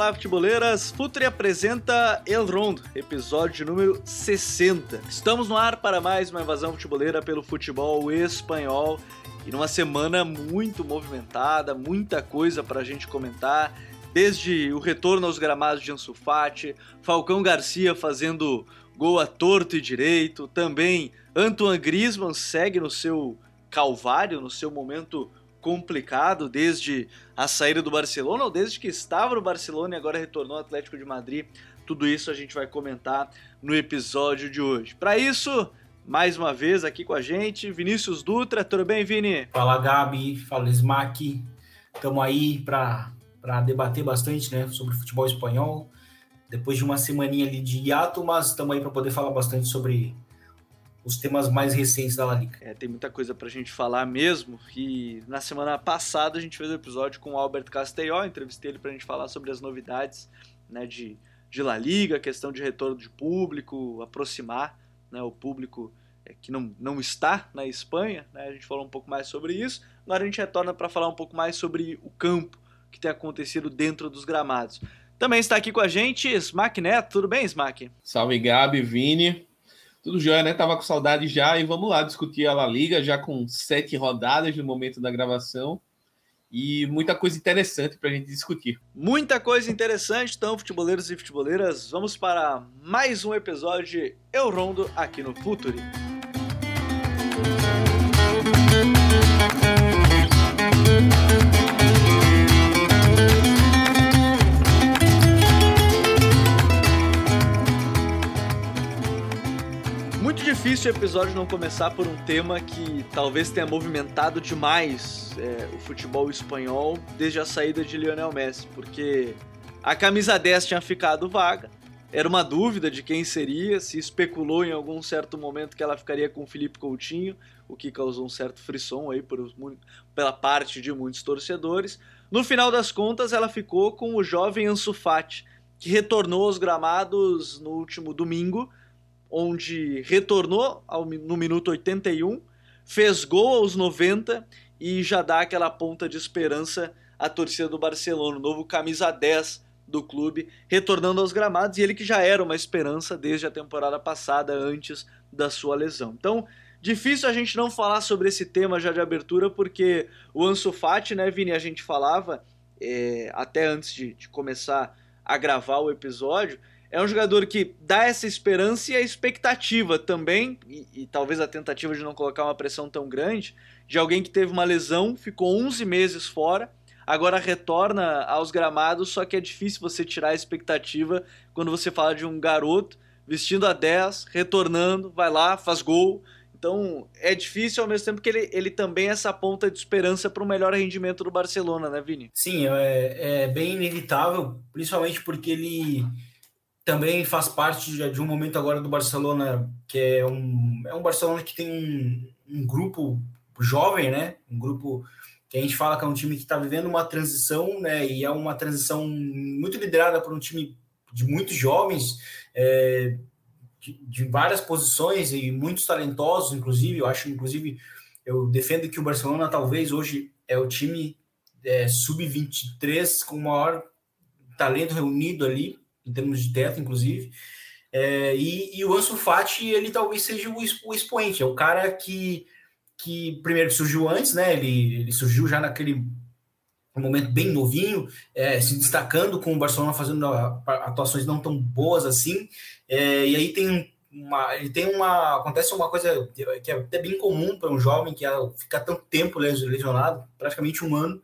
Olá, futeboleiras! Futuri apresenta El Rondo, episódio número 60. Estamos no ar para mais uma invasão futeboleira pelo futebol espanhol e numa semana muito movimentada, muita coisa para a gente comentar, desde o retorno aos gramados de Ansu Fati, Falcão Garcia fazendo gol a torto e direito, também Antoine Griezmann segue no seu calvário, no seu momento complicado desde a saída do Barcelona ou desde que estava no Barcelona e agora retornou ao Atlético de Madrid. Tudo isso a gente vai comentar no episódio de hoje. Para isso, mais uma vez aqui com a gente, Vinícius Dutra. Tudo bem, Vini? Fala, Gabi. Fala, Smack. Estamos aí para debater bastante né, sobre futebol espanhol. Depois de uma semaninha ali de hiato, mas estamos aí para poder falar bastante sobre os temas mais recentes da La Liga. É, tem muita coisa pra gente falar mesmo. E na semana passada a gente fez um episódio com o Albert Castelló, entrevistei ele pra gente falar sobre as novidades né, de, de La Liga, questão de retorno de público, aproximar né, o público é, que não, não está na Espanha. Né, a gente falou um pouco mais sobre isso. Agora a gente retorna para falar um pouco mais sobre o campo que tem acontecido dentro dos gramados. Também está aqui com a gente Smack Neto. Tudo bem, Smack? Salve, Gabi, Vini. Tudo jóia, né? Tava com saudade já e vamos lá discutir a La Liga, já com sete rodadas no momento da gravação e muita coisa interessante para a gente discutir. Muita coisa interessante, então, futeboleiros e futeboleiras, vamos para mais um episódio de Eu Rondo aqui no Futuri. Difícil o episódio não começar por um tema que talvez tenha movimentado demais é, o futebol espanhol desde a saída de Lionel Messi, porque a camisa 10 tinha ficado vaga, era uma dúvida de quem seria, se especulou em algum certo momento que ela ficaria com o Felipe Coutinho, o que causou um certo frisson aí por, pela parte de muitos torcedores. No final das contas, ela ficou com o jovem Ansu Fati, que retornou aos gramados no último domingo onde retornou ao, no minuto 81, fez gol aos 90 e já dá aquela ponta de esperança à torcida do Barcelona, o novo camisa 10 do clube, retornando aos gramados, e ele que já era uma esperança desde a temporada passada, antes da sua lesão. Então, difícil a gente não falar sobre esse tema já de abertura, porque o Ansu Fati, né, Vini, a gente falava, é, até antes de, de começar a gravar o episódio, é um jogador que dá essa esperança e a expectativa também, e, e, talvez a tentativa de não colocar uma pressão tão grande, de alguém que teve uma lesão, ficou 11 meses fora, agora retorna aos gramados, só que é difícil você tirar a expectativa quando você fala de um garoto vestindo a 10, retornando, vai lá, faz gol. Então é difícil ao mesmo tempo que ele, ele também é essa ponta de esperança para o melhor rendimento do Barcelona, né, Vini? Sim, é, é bem inevitável, principalmente porque ele também faz parte de, de, um momento agora do Barcelona, que é um, é um Barcelona que tem um, um grupo jovem, né? Um grupo que a gente fala que é um time que está vivendo uma transição, né? E é uma transição muito liderada por um time de muitos jovens, é, de, de, várias posições e muitos talentosos, inclusive. Eu acho, inclusive, eu defendo que o Barcelona talvez hoje é o time é, sub-23 com o maior talento reunido ali em termos de teto, inclusive. É, e, e, o Ansu Fati, ele talvez seja o, o expoente, é o cara que, que primeiro surgiu antes, né? Ele, ele surgiu já naquele momento bem novinho, é, se destacando com o Barcelona fazendo atuações não tão boas assim. É, e aí tem uma, ele tem uma acontece uma coisa que é até bem comum para um jovem que é ficar tanto tempo lesionado, praticamente um ano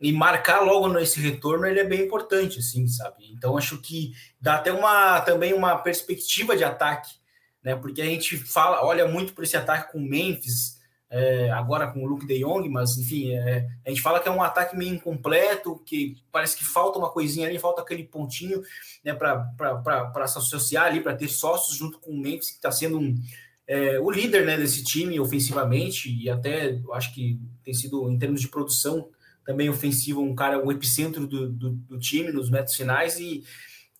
e marcar logo nesse retorno ele é bem importante, assim, sabe? Então acho que dá até uma também uma perspectiva de ataque, né? Porque a gente fala, olha muito por esse ataque com o Memphis, é, agora com o Luke De Jong, mas enfim, é, a gente fala que é um ataque meio incompleto, que parece que falta uma coisinha ali, falta aquele pontinho, né? Para se associar ali, para ter sócios junto com o Memphis, que está sendo um, é, o líder né, desse time ofensivamente e até acho que tem sido em termos de produção também ofensivo, um cara, o epicentro do, do, do time nos metros finais, e,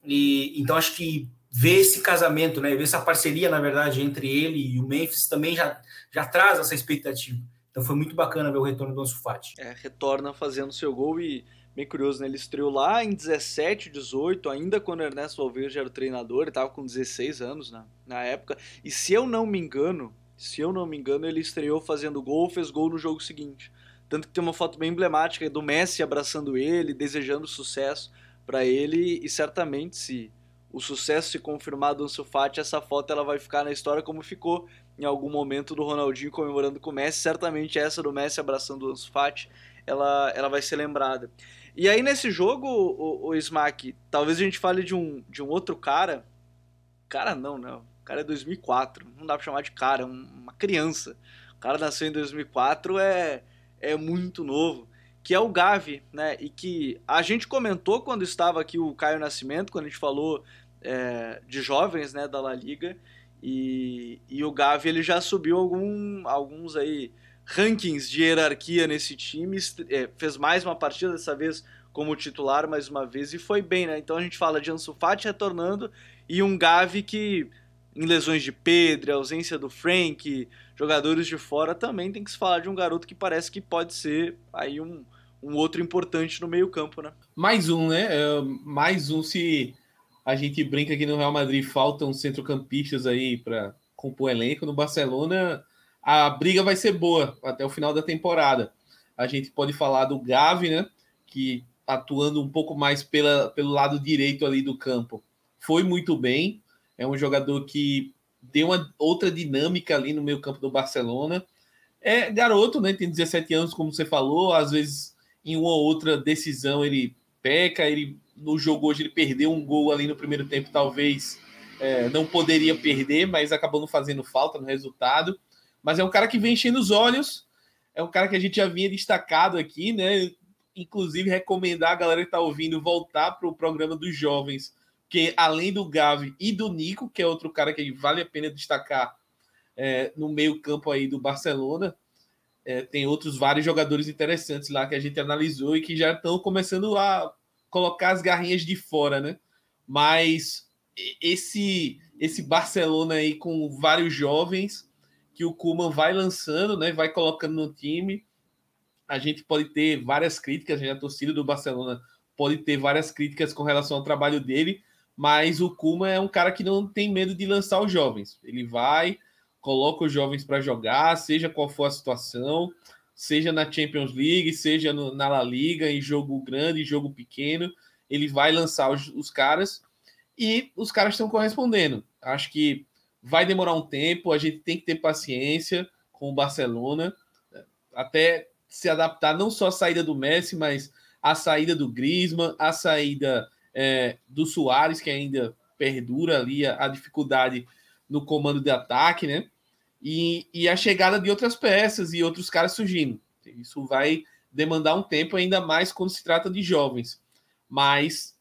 e então acho que ver esse casamento, né, ver essa parceria, na verdade, entre ele e o Memphis também já, já traz essa expectativa. Então foi muito bacana ver o retorno do Ansu Fati. É, retorna fazendo seu gol e bem curioso, né? Ele estreou lá em 17, 18, ainda quando o Ernesto Valverde era o treinador, ele estava com 16 anos na, na época. E se eu não me engano, se eu não me engano, ele estreou fazendo gol, fez gol no jogo seguinte. Tanto que tem uma foto bem emblemática do Messi abraçando ele, desejando sucesso para ele e certamente se o sucesso se confirmar do Ansu Fati, essa foto ela vai ficar na história como ficou em algum momento do Ronaldinho comemorando com o Messi, certamente essa do Messi abraçando o Ansu Fati, ela, ela vai ser lembrada. E aí nesse jogo, o, o Smack, talvez a gente fale de um, de um outro cara, cara não, né? O cara é 2004, não dá pra chamar de cara, uma criança. O cara nasceu em 2004, é, é muito novo que é o Gavi, né? E que a gente comentou quando estava aqui o Caio Nascimento, quando a gente falou é, de jovens, né, da La Liga, e, e o Gavi ele já subiu algum, alguns aí rankings de hierarquia nesse time, é, fez mais uma partida dessa vez como titular mais uma vez e foi bem, né? Então a gente fala de Ansu Fati retornando e um Gavi que em lesões de Pedro, ausência do Frank, jogadores de fora, também tem que se falar de um garoto que parece que pode ser aí um, um outro importante no meio-campo, né? Mais um, né? É, mais um se a gente brinca aqui no Real Madrid faltam centrocampistas aí para compor elenco. No Barcelona, a briga vai ser boa até o final da temporada. A gente pode falar do Gavi, né? Que atuando um pouco mais pela, pelo lado direito ali do campo, foi muito bem. É um jogador que deu uma outra dinâmica ali no meio campo do Barcelona. É garoto, né? Tem 17 anos, como você falou, às vezes em uma ou outra decisão ele peca, ele no jogo hoje ele perdeu um gol ali no primeiro tempo, talvez é, não poderia perder, mas acabou não fazendo falta no resultado. Mas é um cara que vem enchendo os olhos, é um cara que a gente já vinha destacado aqui, né? Inclusive, recomendar a galera que está ouvindo voltar para o programa dos jovens, que além do Gavi e do Nico, que é outro cara que vale a pena destacar é, no meio-campo aí do Barcelona, é, tem outros vários jogadores interessantes lá que a gente analisou e que já estão começando a colocar as garrinhas de fora, né? Mas esse esse Barcelona aí com vários jovens que o Kuman vai lançando, né? Vai colocando no time. A gente pode ter várias críticas, a torcida do Barcelona pode ter várias críticas com relação ao trabalho dele, mas o Kuman é um cara que não tem medo de lançar os jovens. Ele vai, coloca os jovens para jogar, seja qual for a situação, seja na Champions League, seja no, na La Liga, em jogo grande, em jogo pequeno, ele vai lançar os, os caras e os caras estão correspondendo. Acho que vai demorar um tempo, a gente tem que ter paciência com o Barcelona, até se adaptar não só à saída do Messi, mas à saída do Griezmann, à saída é, do Soares, que ainda perdura ali a, a dificuldade no comando de ataque, né? e, e a chegada de outras peças e outros caras surgindo. Isso vai demandar um tempo, ainda mais quando se trata de jovens. Mas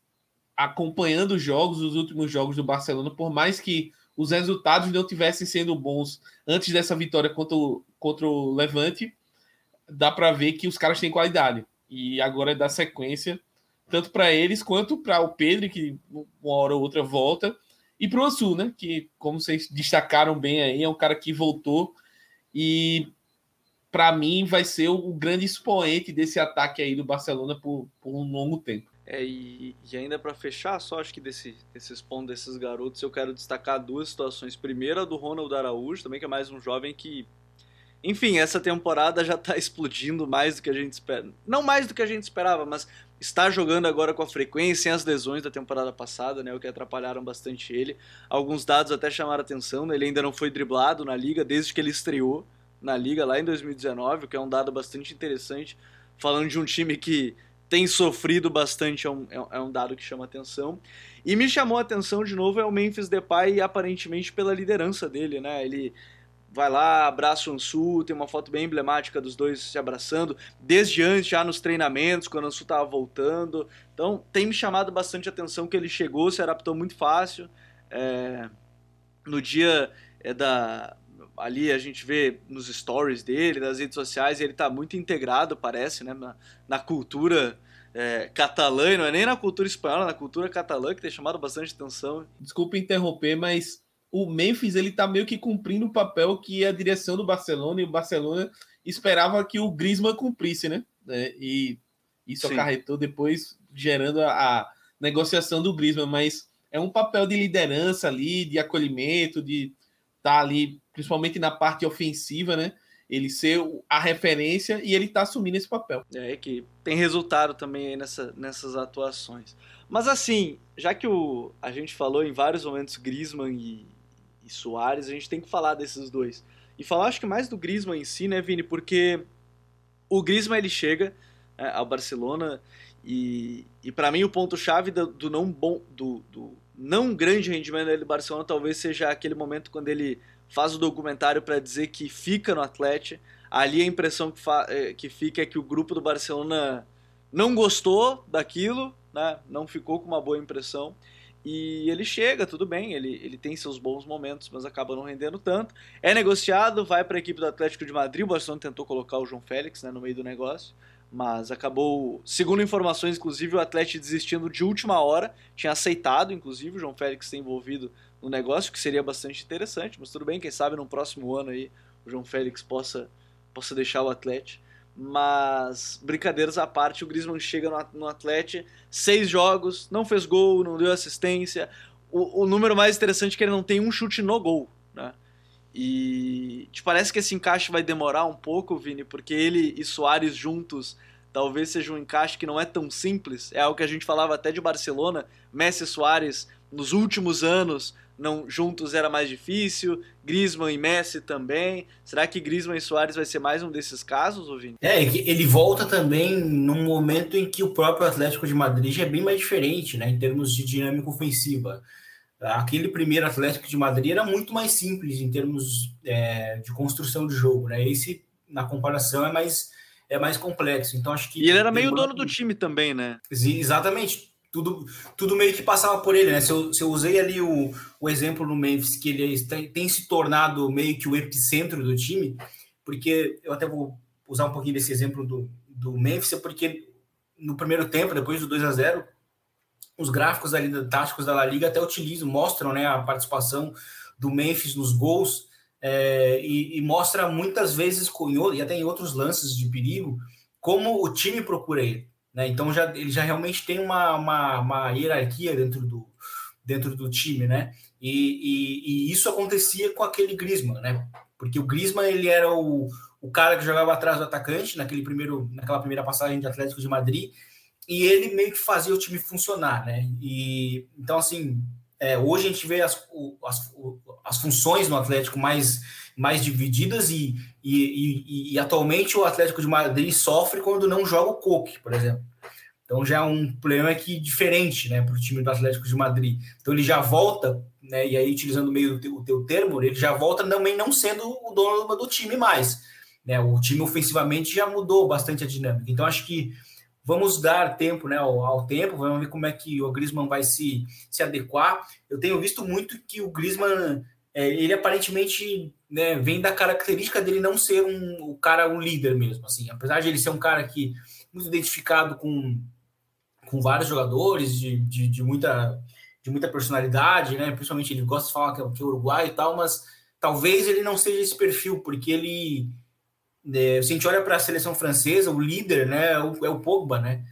acompanhando os jogos, os últimos jogos do Barcelona, por mais que os resultados não tivessem sendo bons antes dessa vitória contra o, contra o Levante, dá para ver que os caras têm qualidade. E agora é dar sequência, tanto para eles quanto para o Pedro, que uma hora ou outra volta, e para o Ansu, né? Que, como vocês destacaram bem aí, é um cara que voltou e para mim vai ser o grande expoente desse ataque aí do Barcelona por, por um longo tempo. É, e, e ainda para fechar, só acho que desse, desses pontos desses garotos, eu quero destacar duas situações. Primeira, do Ronald Araújo, também que é mais um jovem que enfim, essa temporada já tá explodindo mais do que a gente espera. Não mais do que a gente esperava, mas está jogando agora com a frequência sem as lesões da temporada passada, né, o que atrapalharam bastante ele. Alguns dados até chamaram atenção, né, ele ainda não foi driblado na liga desde que ele estreou na liga lá em 2019, o que é um dado bastante interessante, falando de um time que tem sofrido bastante, é um, é um dado que chama atenção. E me chamou a atenção de novo é o Memphis Depay, aparentemente pela liderança dele, né, ele vai lá, abraça o Ansu, tem uma foto bem emblemática dos dois se abraçando, desde antes, já nos treinamentos, quando o Ansu estava voltando. Então, tem me chamado bastante atenção que ele chegou, se adaptou muito fácil. É, no dia é, da. Ali a gente vê nos stories dele, nas redes sociais, ele está muito integrado, parece, né, na, na cultura é, catalã, não é nem na cultura espanhola, na cultura catalã, que tem chamado bastante atenção. Desculpa interromper, mas o Memphis ele tá meio que cumprindo o papel que a direção do Barcelona e o Barcelona esperava que o Griezmann cumprisse, né? É, e Isso Sim. acarretou depois gerando a, a negociação do Griezmann, mas é um papel de liderança ali, de acolhimento, de estar tá ali, principalmente na parte ofensiva, né? Ele ser a referência e ele tá assumindo esse papel. É, que tem resultado também nessa, nessas atuações. Mas assim, já que o, a gente falou em vários momentos Griezmann e, e Soares, a gente tem que falar desses dois. E falar, acho que mais do Griezmann em si, né, Vini? Porque o Griezmann ele chega é, ao Barcelona e, e para mim o ponto chave do, do, não bom do, do não grande rendimento dele do Barcelona talvez seja aquele momento quando ele faz o documentário para dizer que fica no Atlético. Ali a impressão que, é, que fica é que o grupo do Barcelona não gostou daquilo, né? não ficou com uma boa impressão. E ele chega, tudo bem, ele, ele tem seus bons momentos, mas acaba não rendendo tanto. É negociado, vai para a equipe do Atlético de Madrid. O Barcelona tentou colocar o João Félix né, no meio do negócio, mas acabou, segundo informações, inclusive, o Atlético desistindo de última hora. Tinha aceitado, inclusive, o João Félix ter envolvido no negócio, que seria bastante interessante. Mas tudo bem, quem sabe no próximo ano aí o João Félix possa, possa deixar o Atlético. Mas, brincadeiras à parte, o Griezmann chega no, no Atlético, seis jogos, não fez gol, não deu assistência. O, o, número mais interessante é que ele não tem um chute no gol, né? E te parece que esse encaixe vai demorar um pouco, Vini, porque ele e Soares juntos talvez seja um encaixe que não é tão simples. É algo que a gente falava até de Barcelona, Messi e Soares nos últimos anos não juntos era mais difícil, Griezmann e Messi também. Será que Griezmann e Soares vai ser mais um desses casos, Vini? É, ele volta também num momento em que o próprio Atlético de Madrid já é bem mais diferente, né, em termos de dinâmica ofensiva. Aquele primeiro Atlético de Madrid era muito mais simples em termos é, de construção de jogo, né? Esse, na comparação, é mais é mais complexo. Então acho que e ele era meio dono do time também, né? Exatamente tudo, tudo meio que passava por ele, né? Se eu, se eu usei ali o, o exemplo no Memphis, que ele tem, tem se tornado meio que o epicentro do time, porque eu até vou usar um pouquinho desse exemplo do, do Memphis, porque no primeiro tempo, depois do 2 a 0 os gráficos ali táticos da La Liga até utilizam, mostram né, a participação do Memphis nos gols é, e, e, mostra muitas vezes, e até em outros lances de perigo, como o time procura ele. Né? Então já, ele já realmente tem uma, uma, uma hierarquia dentro do, dentro do time, né? E, e, e, isso acontecia com aquele Griezmann, né? Porque o Griezmann ele era o, o cara que jogava atrás do atacante naquele primeiro, naquela primeira passagem de Atlético de Madrid e ele meio que fazia o time funcionar, né? E então assim, é, hoje a gente vê as, as, as funções no Atlético mais mais divididas e, e, e, e, atualmente o Atlético de Madrid sofre quando não joga o Coque, por exemplo. Então já é um problema que diferente né, para o time do Atlético de Madrid. Então ele já volta, né, e aí utilizando meio o teu, o teu termo, ele já volta também não sendo o dono do time mais. Né, o time ofensivamente já mudou bastante a dinâmica. Então acho que vamos dar tempo né, ao, ao, tempo, vamos ver como é que o Griezmann vai se, se adequar. Eu tenho visto muito que o Griezmann, é, ele aparentemente né, vem da característica dele não ser um o cara um líder mesmo, assim, apesar de ele ser um cara que muito identificado com, com vários jogadores de, de, de muita de muita personalidade, né? Principalmente ele gosta de falar que é, que é uruguai e tal, mas talvez ele não seja esse perfil, porque ele né, se a gente olha para a seleção francesa, o líder, né, é o, é o Pogba, né?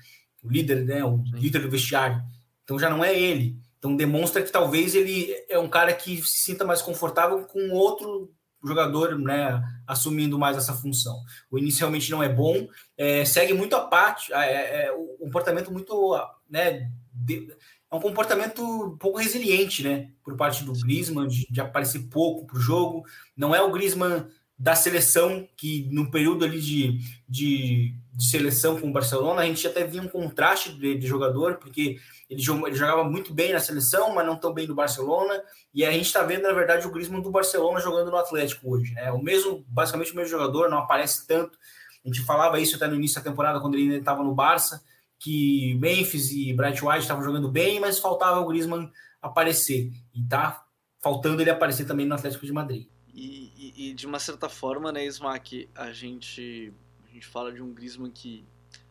O líder, né, o líder do vestiário. Então já não é ele. Então demonstra que talvez ele é um cara que se sinta mais confortável com outro jogador né, assumindo mais essa função. O inicialmente não é bom, é, segue muito a parte, é, é, é o comportamento muito, né, de, é um comportamento um pouco resiliente, né, por parte do Griezmann, de, de aparecer pouco para o jogo. Não é o Griezmann da seleção que no período ali de, de, de, seleção com o Barcelona a gente até via um contraste de, de jogador porque ele, ele, jogava muito bem na seleção mas não tão bem no Barcelona e a gente está vendo na verdade o Griezmann do Barcelona jogando no Atlético hoje né? O mesmo basicamente o mesmo jogador não aparece tanto. A gente falava isso até no início da temporada quando ele estava no Barça que Memphis e Bright White estavam jogando bem mas faltava o Griezmann aparecer e tá faltando ele aparecer também no Atlético de Madrid e, e, e, de uma certa forma, né, Smack, a gente, a gente fala de um Griezmann que.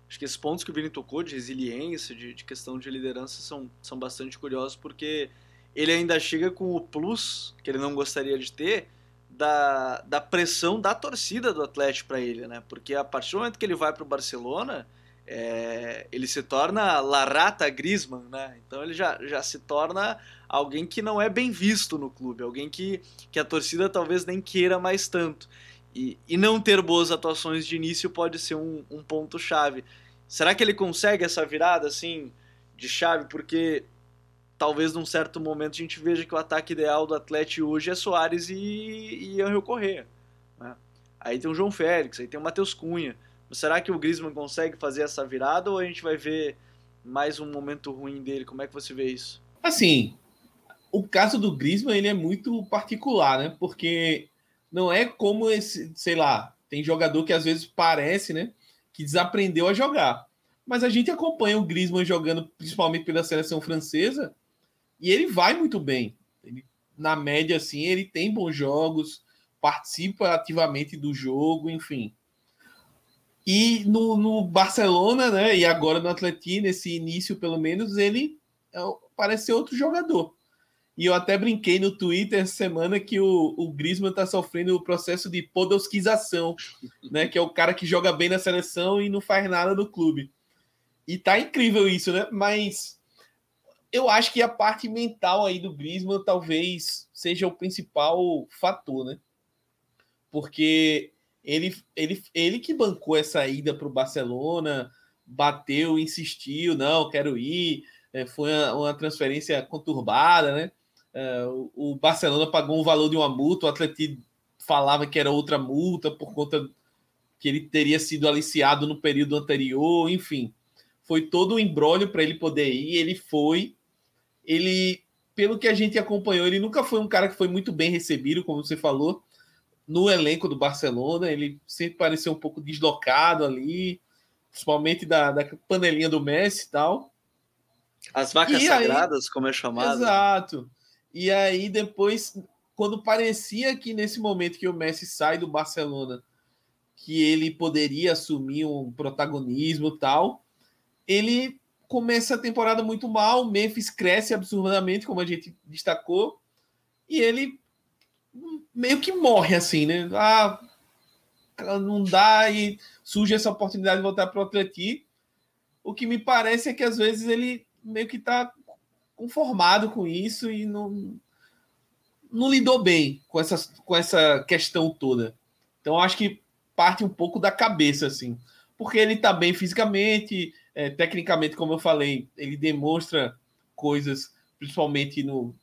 Acho que esses pontos que o Vini tocou, de resiliência, de, de questão de liderança, são, são bastante curiosos, porque ele ainda chega com o plus que ele não gostaria de ter da, da pressão da torcida do Atlético para ele, né? Porque a partir do momento que ele vai para o Barcelona, é, ele se torna Larata Grisman, né? Então ele já, já se torna alguém que não é bem visto no clube, alguém que, que a torcida talvez nem queira mais tanto. E, e não ter boas atuações de início pode ser um, um ponto-chave. Será que ele consegue essa virada assim de chave? Porque talvez num certo momento a gente veja que o ataque ideal do Atlético hoje é Soares e, e Angel Correa. Né? Aí tem o João Félix, aí tem o Matheus Cunha. Será que o Griezmann consegue fazer essa virada ou a gente vai ver mais um momento ruim dele? Como é que você vê isso? Assim, o caso do Griezmann ele é muito particular, né? Porque não é como esse, sei lá, tem jogador que às vezes parece, né, que desaprendeu a jogar. Mas a gente acompanha o Griezmann jogando principalmente pela seleção francesa e ele vai muito bem. Ele, na média assim, ele tem bons jogos, participa ativamente do jogo, enfim. E no, no Barcelona, né, e agora no Atlético, nesse início pelo menos, ele é, parece ser outro jogador. E eu até brinquei no Twitter essa semana que o, o Griezmann está sofrendo o processo de podosquização, né? Que é o cara que joga bem na seleção e não faz nada no clube. E tá incrível isso, né? Mas eu acho que a parte mental aí do Griezmann talvez seja o principal fator, né? Porque ele, ele, ele que bancou essa ida para o Barcelona, bateu, insistiu, não, quero ir. É, foi uma, uma transferência conturbada, né? É, o Barcelona pagou um valor de uma multa, o Atlético falava que era outra multa por conta que ele teria sido aliciado no período anterior, enfim. Foi todo um embrólio para ele poder ir, ele foi. Ele, pelo que a gente acompanhou, ele nunca foi um cara que foi muito bem recebido, como você falou, no elenco do Barcelona. Ele sempre pareceu um pouco deslocado ali, principalmente da, da panelinha do Messi e tal. As vacas e sagradas, aí, como é chamado. Exato. E aí depois, quando parecia que nesse momento que o Messi sai do Barcelona, que ele poderia assumir um protagonismo tal, ele começa a temporada muito mal, o Memphis cresce absurdamente, como a gente destacou, e ele meio que morre assim, né? Ah, não dá e surge essa oportunidade de voltar para o Atleti. O que me parece é que às vezes ele meio que está conformado com isso e não, não lidou bem com, essa com essa questão toda. Então, acho que parte um pouco da cabeça, assim. Porque ele está bem fisicamente, é, tecnicamente, como eu falei, ele demonstra coisas, principalmente no,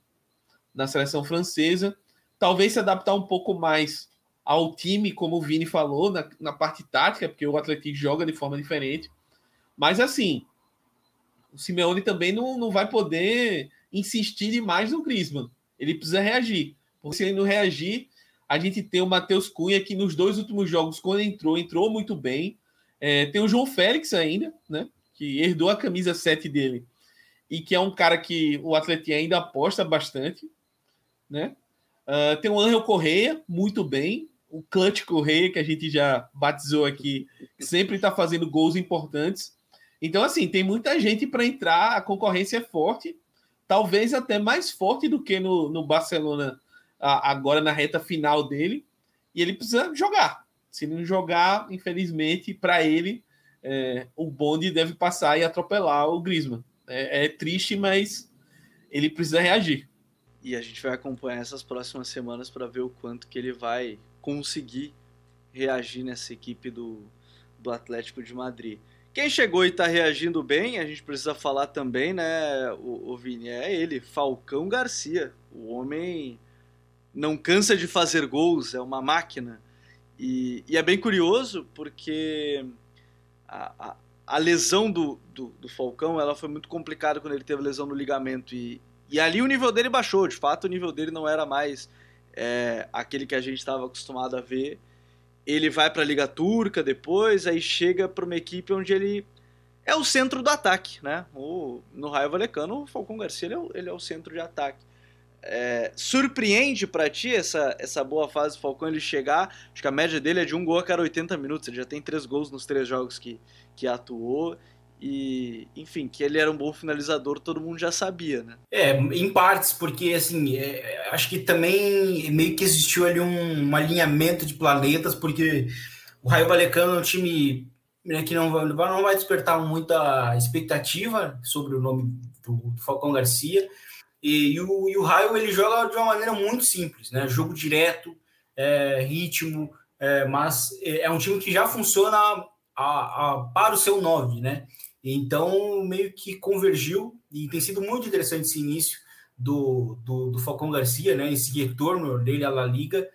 na seleção francesa. Talvez se adaptar um pouco mais ao time, como o Vini falou, na, na parte tática, porque o Atlético joga de forma diferente. Mas, assim, o Simeone também não, não vai poder insistir demais no Griezmann. Ele precisa reagir. Porque se ele não reagir, a gente tem o Matheus Cunha que nos dois últimos jogos, quando entrou, entrou muito bem. É, tem o João Félix ainda, né? Que herdou a camisa 7 dele. E que é um cara que o Atlético ainda aposta bastante, né? Uh, tem o Angel Correia, muito bem. O Clutch Correia, que a gente já batizou aqui, sempre está fazendo gols importantes. Então, assim, tem muita gente para entrar, a concorrência é forte, talvez até mais forte do que no, no Barcelona agora na reta final dele, e ele precisa jogar. Se não jogar, infelizmente, para ele, é, o bonde deve passar e atropelar o Griezmann. É, é triste, mas ele precisa reagir. E a gente vai acompanhar essas próximas semanas para ver o quanto que ele vai conseguir reagir nessa equipe do, do Atlético de Madrid. Quem chegou e está reagindo bem, a gente precisa falar também, né, o, o Vini, é ele, Falcão Garcia. O homem não cansa de fazer gols, é uma máquina. E, e é bem curioso porque a, a, a lesão do, do, do, Falcão ela foi muito complicada quando ele teve lesão no ligamento. E, e ali o nível dele baixou, de fato o nível dele não era mais é, aquele que a gente estava acostumado a ver ele vai para a Liga Turca depois, aí chega para uma equipe onde ele é o centro do ataque, né? O, no Raio Valecano, o Falcão Garcia ele é o, ele é o centro de ataque. É, surpreende para ti essa, essa boa fase do Falcão ele chegar? Acho que a média dele é de um gol a cada 80 minutos. Ele já tem três gols nos três jogos que, que atuou. E, enfim, que ele era um bom finalizador, todo mundo já sabia, né? É, em partes, porque assim, é, acho que também meio que existiu ali um, um alinhamento de planetas, porque o Raio Valecano é um time né, que não vai, não vai despertar muita expectativa sobre o nome do, do Falcão Garcia. E, e, o, e o Raio ele joga de uma maneira muito simples, né? Jogo direto, é, ritmo, é, mas é, é um time que já funciona a, a, para o seu 9, né? Então, meio que convergiu e tem sido muito interessante esse início do, do, do Falcão Garcia, né? Esse retorno dele à La Liga.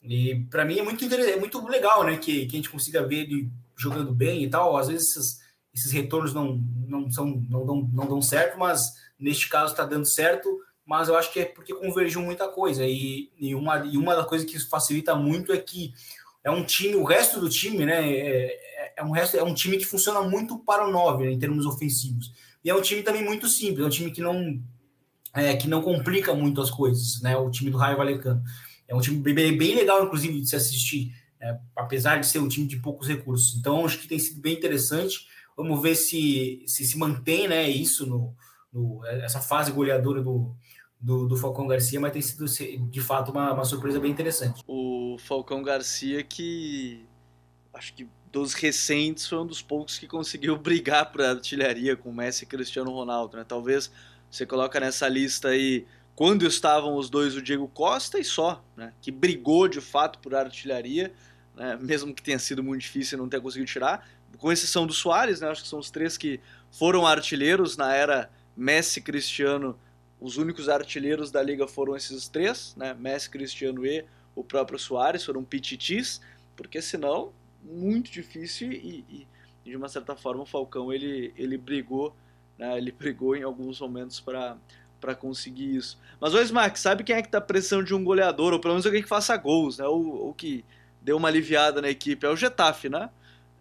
E para mim é muito, é muito legal, né? Que, que a gente consiga ver ele jogando bem e tal. Às vezes esses, esses retornos não, não, são, não, dão, não dão certo, mas neste caso está dando certo. Mas eu acho que é porque convergiu muita coisa. E, e, uma, e uma das coisas que facilita muito é que é um time, o resto do time, né? É, é um, resto, é um time que funciona muito para o 9, né, em termos ofensivos. E é um time também muito simples, é um time que não, é, que não complica muito as coisas, né? O time do Raio Valecano. É um time bem, bem legal, inclusive, de se assistir, é, apesar de ser um time de poucos recursos. Então, acho que tem sido bem interessante. Vamos ver se se, se mantém né, isso, no, no, essa fase goleadora do, do, do, Falcão Garcia, mas tem sido, de fato, uma, uma surpresa bem interessante. O Falcão Garcia, que acho que dos recentes, foi um dos poucos que conseguiu brigar por artilharia com Messi e Cristiano Ronaldo. Né? Talvez você coloca nessa lista aí quando estavam os dois o Diego Costa e só, né? que brigou de fato por artilharia, né? mesmo que tenha sido muito difícil não ter conseguido tirar, com exceção do Soares, né? acho que são os três que foram artilheiros na era Messi, Cristiano, os únicos artilheiros da liga foram esses três, né? Messi, Cristiano e o próprio Soares, foram pititis, porque senão muito difícil e, e, de uma certa forma o Falcão ele, ele brigou, né? ele brigou em alguns momentos para para conseguir isso. Mas o Smack, sabe quem é que tá precisando de um goleador, ou pelo menos alguém que faça gols, né? Ou, ou que deu uma aliviada na equipe, é o Getafe, né?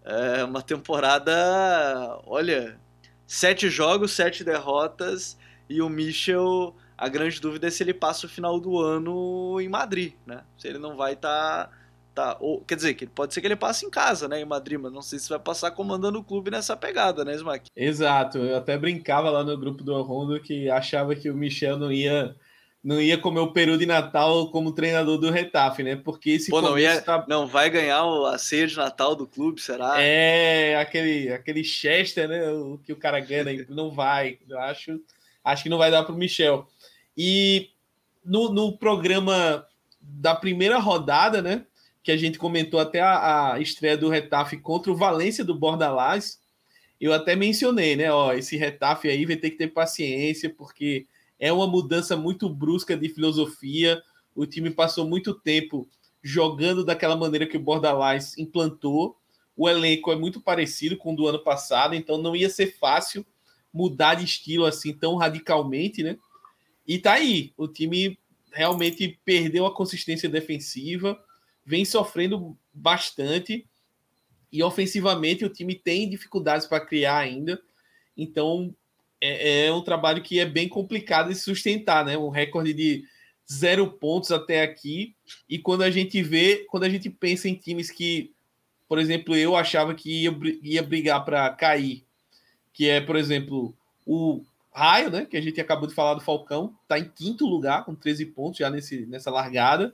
É uma temporada, olha, sete jogos, sete derrotas, e o Michel, a grande dúvida é se ele passa o final do ano em Madrid, né? Se ele não vai estar... Tá Tá, ou, quer dizer, que pode ser que ele passe em casa, né, em Madrid, mas não sei se vai passar comandando o clube nessa pegada, né, Smack? Exato, eu até brincava lá no grupo do Rondo que achava que o Michel não ia não ia comer o peru de Natal como treinador do Retafe, né? Porque esse Pô, não, ia, tá... não vai ganhar a ceia de Natal do clube, será? É, aquele aquele Chester, né, o que o cara ganha, não vai. Eu acho acho que não vai dar para o Michel. E no, no programa da primeira rodada, né? Que a gente comentou até a, a estreia do Retafe contra o Valência do Bordalás, eu até mencionei, né? Ó, esse Retafe aí vai ter que ter paciência, porque é uma mudança muito brusca de filosofia. O time passou muito tempo jogando daquela maneira que o Bordalás implantou. O elenco é muito parecido com o do ano passado, então não ia ser fácil mudar de estilo assim tão radicalmente, né? E tá aí, o time realmente perdeu a consistência defensiva vem sofrendo bastante e ofensivamente o time tem dificuldades para criar ainda. Então é, é, um trabalho que é bem complicado de sustentar, né? Um recorde de zero pontos até aqui. E quando a gente vê, quando a gente pensa em times que, por exemplo, eu achava que ia, ia brigar para cair, que é, por exemplo, o Raio, né? Que a gente acabou de falar do Falcão, está em quinto lugar com 13 pontos já nesse, nessa largada.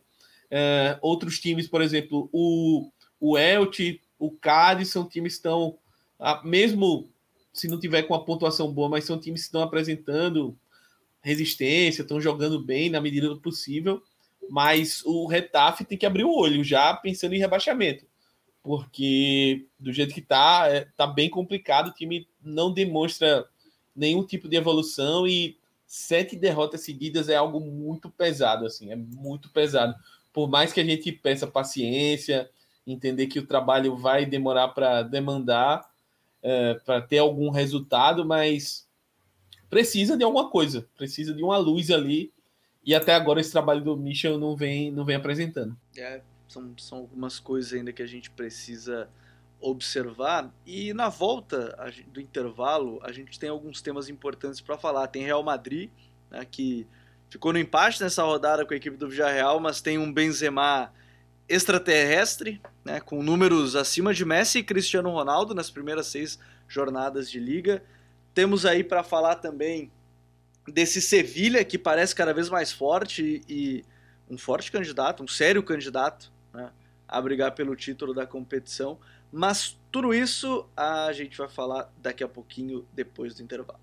É, outros times, por exemplo, o, o Elche, o Cádiz, são times que estão, mesmo se não tiver com a pontuação boa, mas são times que estão apresentando resistência, estão jogando bem na medida do possível. Mas o Retafe tem que abrir o olho já pensando em rebaixamento, porque do jeito que tá, é, tá bem complicado. O time não demonstra nenhum tipo de evolução e sete derrotas seguidas é algo muito pesado, assim, é muito pesado por mais que a gente peça paciência, entender que o trabalho vai demorar para demandar, é, para ter algum resultado, mas precisa de alguma coisa, precisa de uma luz ali. E até agora esse trabalho do Michel não vem, não vem apresentando. É, são, são algumas coisas ainda que a gente precisa observar. E na volta do intervalo, a gente tem alguns temas importantes para falar. Tem Real Madrid, né, que ficou no empate nessa rodada com a equipe do Villarreal, mas tem um Benzema extraterrestre, né, com números acima de Messi e Cristiano Ronaldo nas primeiras seis jornadas de liga. Temos aí para falar também desse Sevilha que parece cada vez mais forte e um forte candidato, um sério candidato né, a brigar pelo título da competição. Mas tudo isso a gente vai falar daqui a pouquinho, depois do intervalo.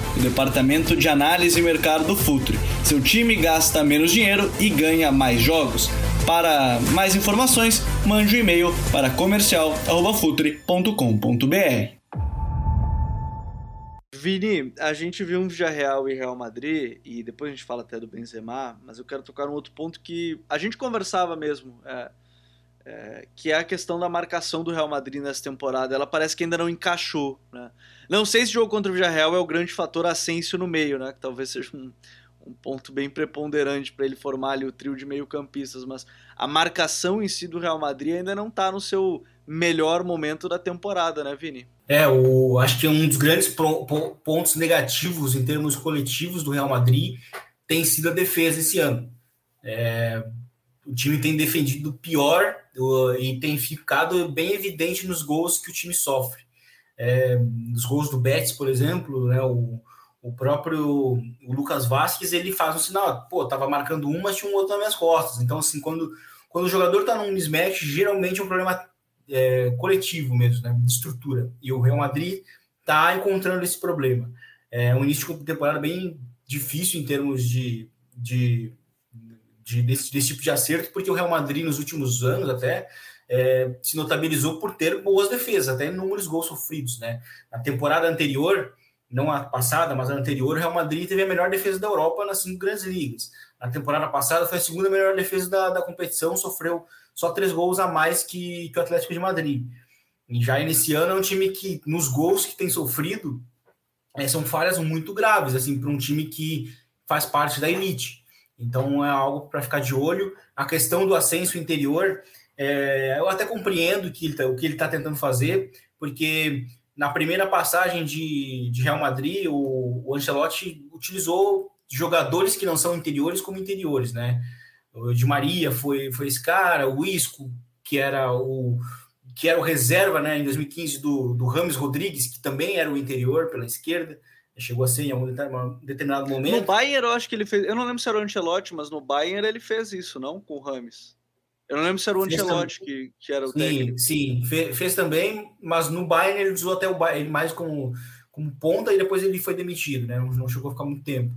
o departamento de análise e mercado do Futuri. Seu time gasta menos dinheiro e ganha mais jogos. Para mais informações, mande um e-mail para comercial@futuri.com.br. Vini, a gente viu um Villarreal e Real Madrid, e depois a gente fala até do Benzema, mas eu quero tocar um outro ponto que a gente conversava mesmo. É é, que é a questão da marcação do Real Madrid nessa temporada. Ela parece que ainda não encaixou. Né? Não sei se o jogo contra o Villarreal é o grande fator Asensio no meio, né? que talvez seja um, um ponto bem preponderante para ele formar ali o trio de meio-campistas, mas a marcação em si do Real Madrid ainda não está no seu melhor momento da temporada, né, Vini? É, o, acho que um dos grandes pontos negativos em termos coletivos do Real Madrid tem sido a defesa esse ano. É, o time tem defendido pior e tem ficado bem evidente nos gols que o time sofre. É, nos gols do Betis, por exemplo, né, o, o próprio o Lucas Vasquez ele faz um sinal, pô, tava marcando um, mas tinha um outro nas minhas costas. Então, assim, quando, quando o jogador tá num mismatch, geralmente é um problema é, coletivo mesmo, né, de estrutura. E o Real Madrid tá encontrando esse problema. É um início de temporada bem difícil em termos de, de de, desse, desse tipo de acerto, porque o Real Madrid, nos últimos anos até, é, se notabilizou por ter boas defesas, até em números de gols sofridos. Né? Na temporada anterior, não a passada, mas a anterior, o Real Madrid teve a melhor defesa da Europa nas cinco grandes ligas. Na temporada passada foi a segunda melhor defesa da, da competição, sofreu só três gols a mais que, que o Atlético de Madrid. E já nesse ano é um time que, nos gols que tem sofrido, é, são falhas muito graves, assim, para um time que faz parte da elite. Então é algo para ficar de olho. A questão do ascenso interior, é, eu até compreendo que ele tá, o que ele está tentando fazer, porque na primeira passagem de, de Real Madrid, o, o Ancelotti utilizou jogadores que não são interiores como interiores, né? O Di Maria foi, foi esse cara, o Isco, que era o que era o reserva né, em 2015 do, do Rames Rodrigues, que também era o interior pela esquerda. Chegou a ser em algum determinado momento. No Bayern, eu acho que ele fez. Eu não lembro se era o Ancelotti, mas no Bayern ele fez isso, não? Com o Rames. Eu não lembro se era o Ancelotti que, que era o sim, técnico. Sim, fez, fez, também, mas no Bayern ele usou até o Bayern, mais como, como ponta e depois ele foi demitido, né? Não chegou a ficar muito tempo.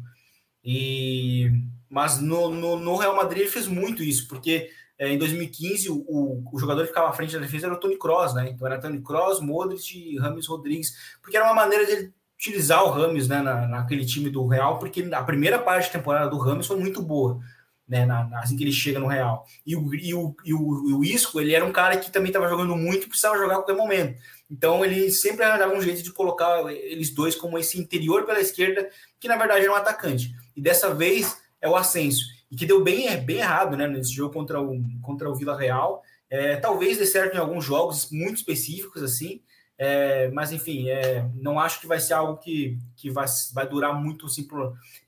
E, mas no, no, no Real Madrid ele fez muito isso, porque é, em 2015 o, o, o, jogador que ficava à frente da defesa era o Tony Kroos, né? Então era Tony Kroos, Modric e Rames Rodrigues, porque era uma maneira de ele utilizar o Rames né, na, naquele time do Real, porque a primeira parte da temporada do Rames foi muito boa, né, na, assim que ele chega no Real. E o, e o, e o, e o Isco, ele era um cara que também estava jogando muito e precisava jogar a qualquer momento. Então ele sempre dava um jeito de colocar eles dois como esse interior pela esquerda, que na verdade era um atacante. E dessa vez é o Ascenso, e que deu bem, bem errado né, nesse jogo contra o, contra o Vila Real. É, talvez dê certo em alguns jogos muito específicos, assim, é, mas, enfim, é, não acho que vai ser algo que, que vai, vai durar muito assim,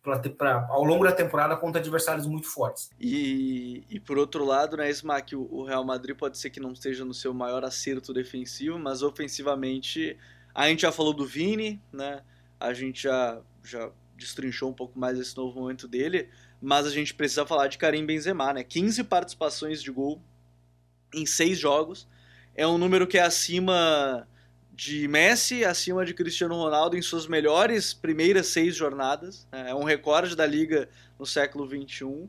pra, pra, ao longo da temporada contra adversários muito fortes. E, e por outro lado, né, Smack, o, o Real Madrid pode ser que não esteja no seu maior acerto defensivo, mas ofensivamente a gente já falou do Vini, né? A gente já, já destrinchou um pouco mais esse novo momento dele, mas a gente precisa falar de Karim Benzema, né? 15 participações de gol em seis jogos. É um número que é acima de Messi acima de Cristiano Ronaldo em suas melhores primeiras seis jornadas. Né? É um recorde da liga no século XXI.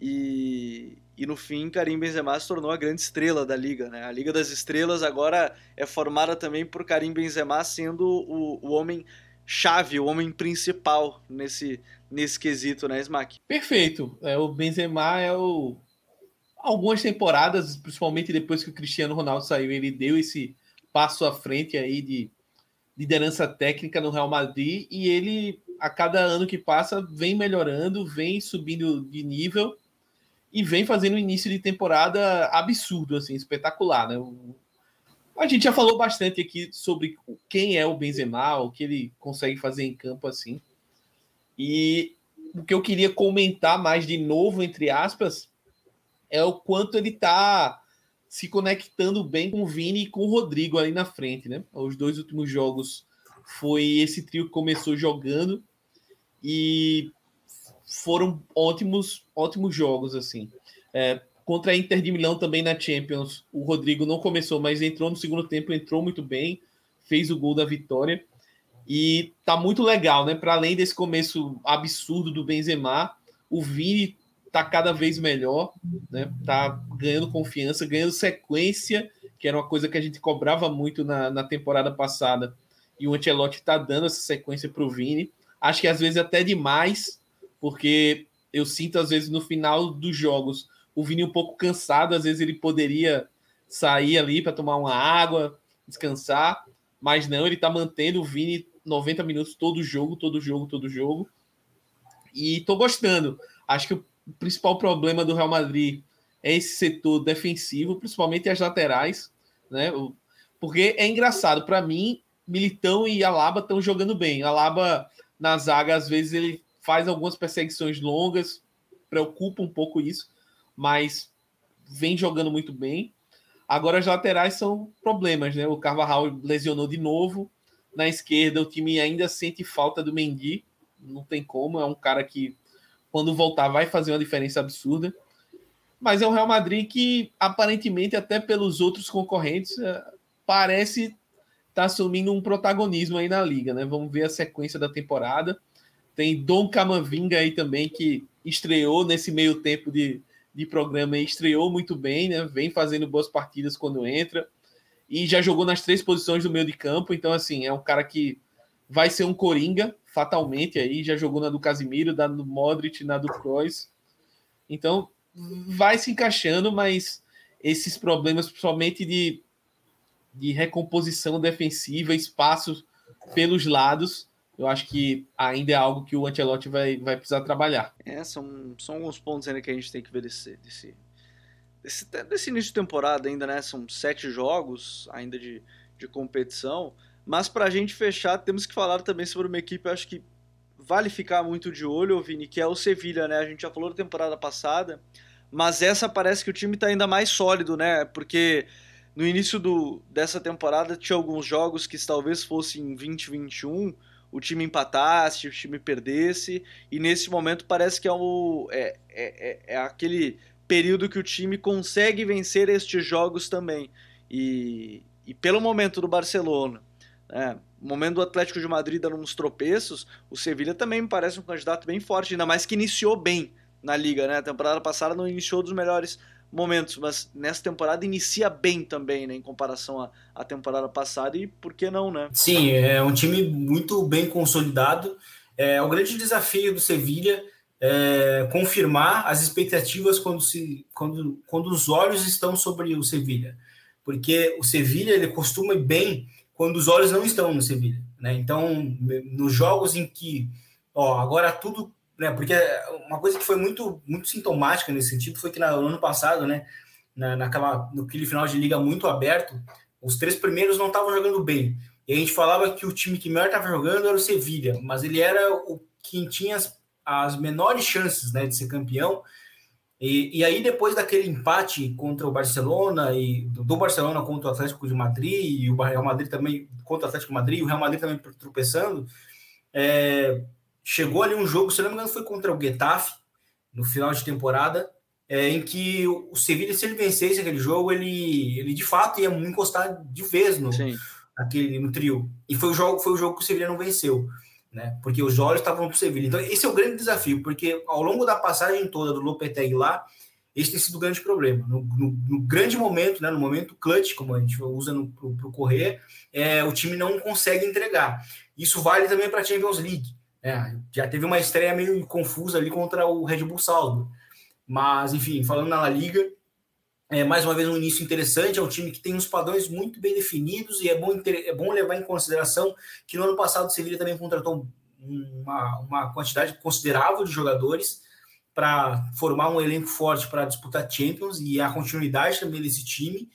E, e no fim, Karim Benzema se tornou a grande estrela da liga. Né? A Liga das Estrelas agora é formada também por Karim Benzema sendo o, o homem chave, o homem principal nesse, nesse quesito, né, Smack? Perfeito. É, o Benzema é o algumas temporadas, principalmente depois que o Cristiano Ronaldo saiu, ele deu esse passo à frente aí de liderança técnica no Real Madrid e ele a cada ano que passa vem melhorando, vem subindo de nível e vem fazendo um início de temporada absurdo, assim, espetacular, né? A gente já falou bastante aqui sobre quem é o Benzema, o que ele consegue fazer em campo assim. E o que eu queria comentar mais de novo, entre aspas, é o quanto ele está se conectando bem com o Vini e com o Rodrigo ali na frente, né? Os dois últimos jogos foi esse trio que começou jogando e foram ótimos, ótimos jogos assim. É, contra a Inter de Milão também na Champions, o Rodrigo não começou, mas entrou no segundo tempo, entrou muito bem, fez o gol da vitória. E tá muito legal, né? Para além desse começo absurdo do Benzema, o Vini tá cada vez melhor, né? Tá ganhando confiança, ganhando sequência, que era uma coisa que a gente cobrava muito na, na temporada passada. E o Ancelotti tá dando essa sequência pro Vini. Acho que às vezes até demais, porque eu sinto às vezes no final dos jogos o Vini um pouco cansado, às vezes ele poderia sair ali para tomar uma água, descansar, mas não, ele tá mantendo o Vini 90 minutos todo jogo, todo jogo, todo jogo. E tô gostando. Acho que o principal problema do Real Madrid é esse setor defensivo, principalmente as laterais, né? Porque é engraçado, para mim, Militão e Alaba estão jogando bem. Alaba na zaga, às vezes, ele faz algumas perseguições longas, preocupa um pouco isso, mas vem jogando muito bem. Agora as laterais são problemas, né? O Carvajal lesionou de novo, na esquerda, o time ainda sente falta do Mendy. Não tem como. É um cara que, quando voltar, vai fazer uma diferença absurda. Mas é um Real Madrid que, aparentemente, até pelos outros concorrentes, é, parece estar tá assumindo um protagonismo aí na liga, né? Vamos ver a sequência da temporada. Tem Dom Camavinga aí também, que estreou nesse meio tempo de, de programa e estreou muito bem, né? Vem fazendo boas partidas quando entra e já jogou nas três posições do meio de campo, então assim, é um cara que vai ser um coringa fatalmente aí, já jogou na do Casimiro, na do Modric, na do Kroos. Então, vai se encaixando, mas esses problemas principalmente de de recomposição defensiva, espaços pelos lados, eu acho que ainda é algo que o Ancelotti vai, vai precisar trabalhar. É, são, são alguns pontos ainda que a gente tem que ver desse, desse, desse, desse início de temporada ainda, né? São sete jogos ainda de, de competição. Mas para a gente fechar, temos que falar também sobre uma equipe, acho que vale ficar muito de olho, Vini, que é o Sevilha, né? A gente já falou da temporada passada, mas essa parece que o time está ainda mais sólido, né? Porque no início do, dessa temporada tinha alguns jogos que talvez fossem 2021, o time empatasse, o time perdesse, e nesse momento parece que é, o, é, é, é, é aquele período que o time consegue vencer estes jogos também. E, e pelo momento do Barcelona, né, o momento do Atlético de Madrid dando uns tropeços, o Sevilha também me parece um candidato bem forte, ainda mais que iniciou bem na liga, né? A temporada passada não iniciou dos melhores momentos, mas nessa temporada inicia bem também, né, em comparação à, à temporada passada, e por que não, né? Sim, é um time muito bem consolidado. É, o grande desafio do Sevilha é, confirmar as expectativas quando, se, quando, quando os olhos estão sobre o Sevilha. Porque o Sevilha ele costuma ir bem quando os olhos não estão no Sevilha. Né? Então, nos jogos em que, ó, agora tudo. Né, porque uma coisa que foi muito, muito sintomática nesse sentido foi que no ano passado, né, na, naquela, naquele final de liga muito aberto, os três primeiros não estavam jogando bem. E a gente falava que o time que melhor estava jogando era o Sevilha, mas ele era o que tinha as as menores chances né, de ser campeão. E, e aí, depois daquele empate contra o Barcelona, e do Barcelona contra o Atlético de Madrid, e o Real Madrid também contra o Atlético de Madrid, o Real Madrid também tropeçando, é, chegou ali um jogo, se não me engano, foi contra o Getafe, no final de temporada, é, em que o Sevilla, se ele vencesse aquele jogo, ele, ele de fato ia encostar de vez no, aquele, no trio. E foi o jogo, foi o jogo que o Sevilla não venceu né? Porque os olhos estavam para o Sevilha. Então, esse é o grande desafio, porque ao longo da passagem toda do Lopetegui lá, esse tem sido o grande problema. No, no, no, grande momento, né, no momento clutch, como a gente usa para o correr, é, o time não consegue entregar. Isso vale também para a Champions League. Né? Já teve uma estreia meio confusa ali contra o Red Bull Salzburg. Mas, enfim, falando na La Liga, é, mais uma vez um início interessante, é um time que tem uns padrões muito bem definidos e é bom, é bom levar em consideração que no ano passado o Sevilla também contratou uma, uma quantidade considerável de jogadores para formar um elenco forte para disputar Champions e a continuidade também desse time.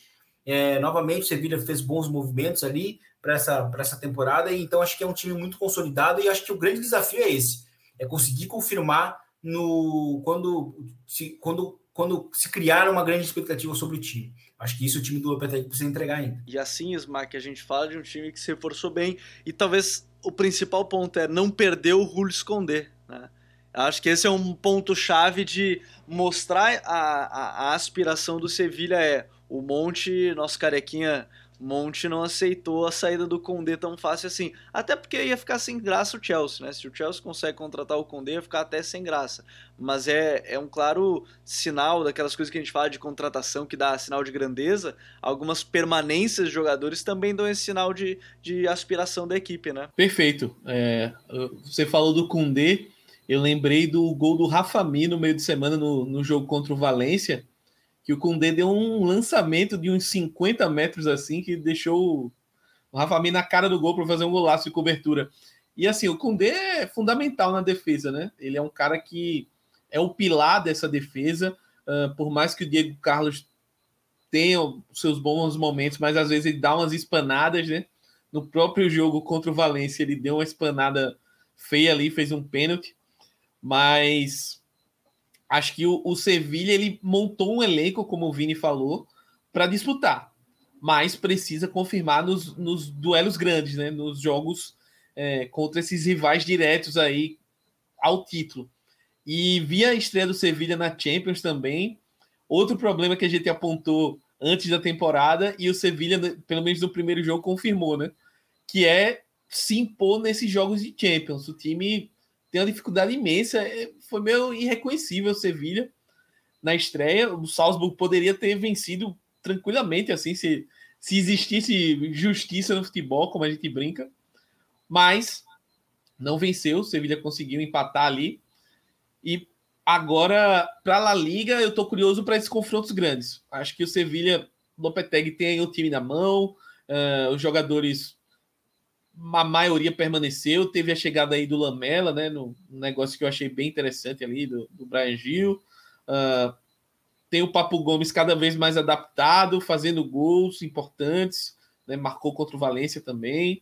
É, novamente, o Sevilla fez bons movimentos ali para essa, essa temporada, e então acho que é um time muito consolidado e acho que o grande desafio é esse: é conseguir confirmar no quando se, quando, quando se criar uma grande expectativa sobre o time. Acho que isso o time do Lopetegui precisa entregar ainda. E assim, Smack, a gente fala de um time que se reforçou bem e talvez o principal ponto é não perder o Julio esconder, né? Acho que esse é um ponto-chave de mostrar a, a, a, aspiração do Sevilha é o Monte, nosso carequinha Monte não aceitou a saída do Condé tão fácil assim. Até porque ia ficar sem graça o Chelsea, né? Se o Chelsea consegue contratar o Condé, ia ficar até sem graça. Mas é, é um claro sinal daquelas coisas que a gente fala de contratação que dá sinal de grandeza. Algumas permanências de jogadores também dão esse sinal de, de aspiração da equipe, né? Perfeito. É, você falou do Condé eu lembrei do gol do Rafa Mi no meio de semana no, no jogo contra o Valência, que o Cundê deu um lançamento de uns 50 metros assim, que deixou o Rafa Mi na cara do gol para fazer um golaço de cobertura. E assim, o Cundê é fundamental na defesa, né? Ele é um cara que é o pilar dessa defesa, uh, por mais que o Diego Carlos tenha seus bons momentos, mas às vezes ele dá umas espanadas, né? No próprio jogo contra o Valência, ele deu uma espanada feia ali, fez um pênalti mas acho que o, o Sevilha ele montou um elenco, como o Vini falou, para disputar, mas precisa confirmar nos, nos, duelos grandes, né? Nos jogos é, contra esses rivais diretos aí ao título. E via a estreia do Sevilha na Champions também. Outro problema que a gente apontou antes da temporada e o Sevilha, pelo menos no primeiro jogo, confirmou, né? Que é se impor nesses jogos de Champions. O time tem uma dificuldade imensa. É, foi meio irreconhecível o Sevilha na estreia. O Salzburg poderia ter vencido tranquilamente, assim, se, se existisse justiça no futebol, como a gente brinca. Mas não venceu. O Sevilha conseguiu empatar ali. E agora, para a La Liga, eu estou curioso para esses confrontos grandes. Acho que o Sevilha, Lopetegui tem o time na mão, uh, os jogadores a maioria permaneceu. Teve a chegada aí do Lamela, né? No negócio que eu achei bem interessante ali, do, do Brian Gil. Uh, tem o Papo Gomes cada vez mais adaptado, fazendo gols importantes. Né? Marcou contra o Valência também.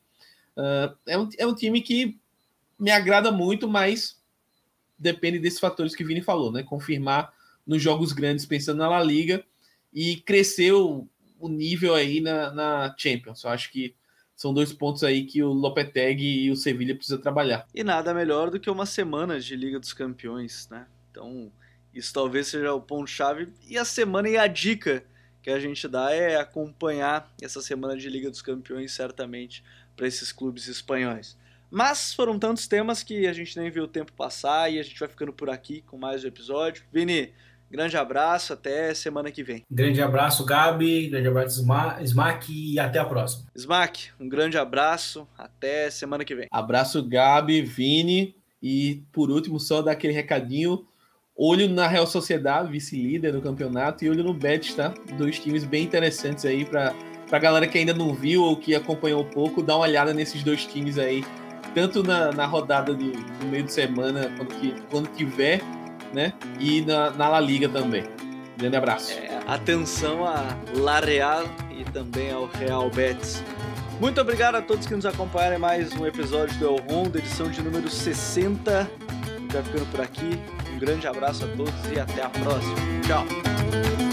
Uh, é, um, é um time que me agrada muito, mas depende desses fatores que o Vini falou, né? Confirmar nos jogos grandes, pensando na La Liga, e crescer o, o nível aí na, na Champions. Eu acho que são dois pontos aí que o Lopetegui e o Sevilha precisam trabalhar. E nada melhor do que uma semana de Liga dos Campeões, né? Então, isso talvez seja o ponto-chave. E a semana e a dica que a gente dá é acompanhar essa semana de Liga dos Campeões, certamente, para esses clubes espanhóis. Mas foram tantos temas que a gente nem viu o tempo passar e a gente vai ficando por aqui com mais um episódio. Vini, Grande abraço, até semana que vem. Grande abraço, Gabi. Grande abraço, Smack. E até a próxima. Smack, um grande abraço. Até semana que vem. Abraço, Gabi, Vini. E por último, só dar aquele recadinho. Olho na Real Sociedade, vice-líder do campeonato, e olho no Betis, tá? Dois times bem interessantes aí para a galera que ainda não viu ou que acompanhou um pouco, dá uma olhada nesses dois times aí, tanto na, na rodada do, do meio de semana, quando, que, quando tiver, né? E na, na La Liga também. Grande abraço. É, atenção a La Real e também ao Real Betis. Muito obrigado a todos que nos acompanharam em mais um episódio do El Rondo, edição de número 60. A gente vai ficando por aqui. Um grande abraço a todos e até a próxima. Tchau.